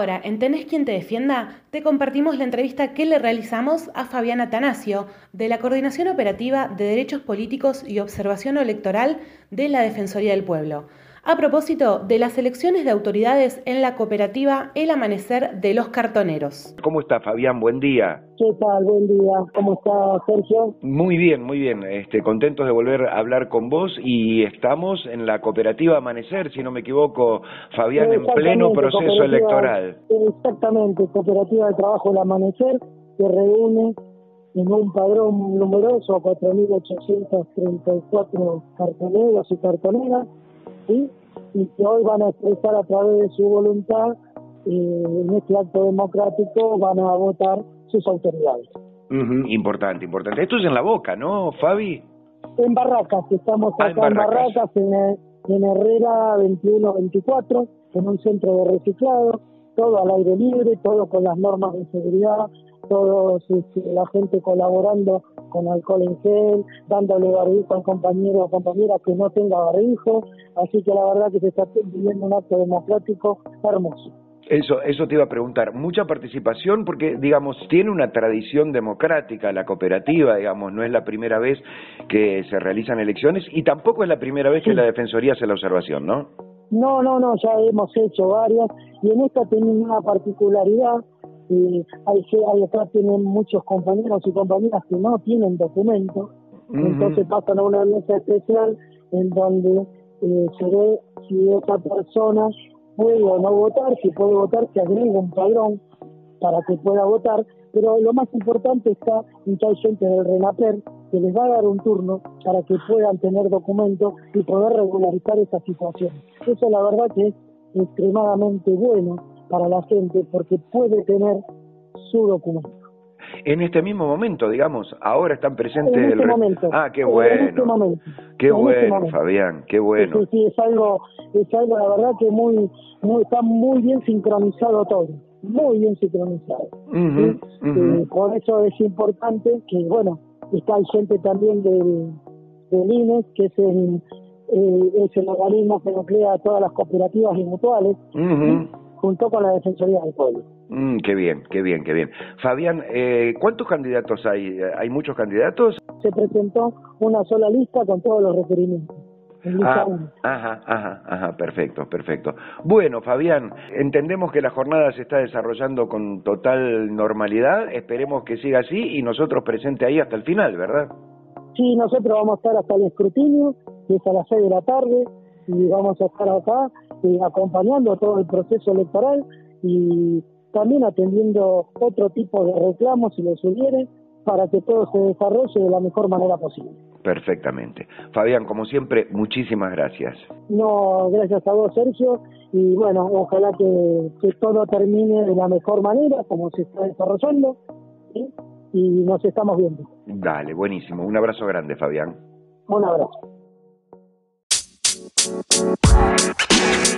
ahora, en Tenés quien te defienda, te compartimos la entrevista que le realizamos a Fabián Atanasio, de la Coordinación Operativa de Derechos Políticos y Observación Electoral de la Defensoría del Pueblo a propósito de las elecciones de autoridades en la cooperativa El Amanecer de los Cartoneros. ¿Cómo está Fabián? Buen día. ¿Qué tal? Buen día. ¿Cómo está Sergio? Muy bien, muy bien. Este, contentos de volver a hablar con vos y estamos en la cooperativa Amanecer, si no me equivoco, Fabián, en pleno proceso electoral. Exactamente, cooperativa de trabajo El Amanecer que reúne en un padrón numeroso a 4.834 cartoneros y cartoneras y que hoy van a expresar a través de su voluntad eh, en este acto democrático van a votar sus autoridades. importante, importante. Esto es en la boca, ¿no, Fabi? En Barracas, estamos ah, acá en Barracas, en, en Herrera 21-24, en un centro de reciclado, todo al aire libre, todo con las normas de seguridad, todos este, la gente colaborando con alcohol en gel, dándole barbijo al compañero o compañera que no tenga barbijo, así que la verdad que se está viviendo un acto democrático hermoso. Eso, eso te iba a preguntar. Mucha participación porque, digamos, tiene una tradición democrática la cooperativa, digamos, no es la primera vez que se realizan elecciones y tampoco es la primera vez que la Defensoría hace la observación, ¿no? No, no, no, ya hemos hecho varias y en esta tiene una particularidad y hay, hay acá tienen muchos compañeros y compañeras que no tienen documento, entonces pasan a una mesa especial en donde eh, se ve si esa persona puede o no votar, si puede votar se agrega un padrón para que pueda votar, pero lo más importante está en que hay gente del RENAPER que les va a dar un turno para que puedan tener documentos y poder regularizar esa situación. Eso la verdad que es extremadamente bueno para la gente porque puede tener su documento. En este mismo momento, digamos, ahora están presentes. En este momento. Ah, qué bueno. este momento. Qué este bueno, Fabián, qué bueno. Sí, sí, es algo, es algo, la verdad que muy, muy, está muy bien sincronizado todo, muy bien sincronizado. Eh, por eso es importante que, bueno, está el gente también del, del INES, que es el, eh, es el organismo que nuclea todas las cooperativas y mutuales junto con la Defensoría del Pueblo. Mm, qué bien, qué bien, qué bien. Fabián, eh, ¿cuántos candidatos hay? ¿Hay muchos candidatos? Se presentó una sola lista con todos los requerimientos. Ah, ajá, ajá, ajá, perfecto, perfecto. Bueno, Fabián, entendemos que la jornada se está desarrollando con total normalidad, esperemos que siga así y nosotros presente ahí hasta el final, ¿verdad? Sí, nosotros vamos a estar hasta el escrutinio, que es a las seis de la tarde, y vamos a estar acá eh, acompañando todo el proceso electoral y también atendiendo otro tipo de reclamos si los hubiere para que todo se desarrolle de la mejor manera posible. Perfectamente. Fabián, como siempre, muchísimas gracias. No, gracias a vos, Sergio. Y bueno, ojalá que, que todo termine de la mejor manera, como se está desarrollando. Y nos estamos viendo. Dale, buenísimo. Un abrazo grande, Fabián. Un abrazo. Thank you.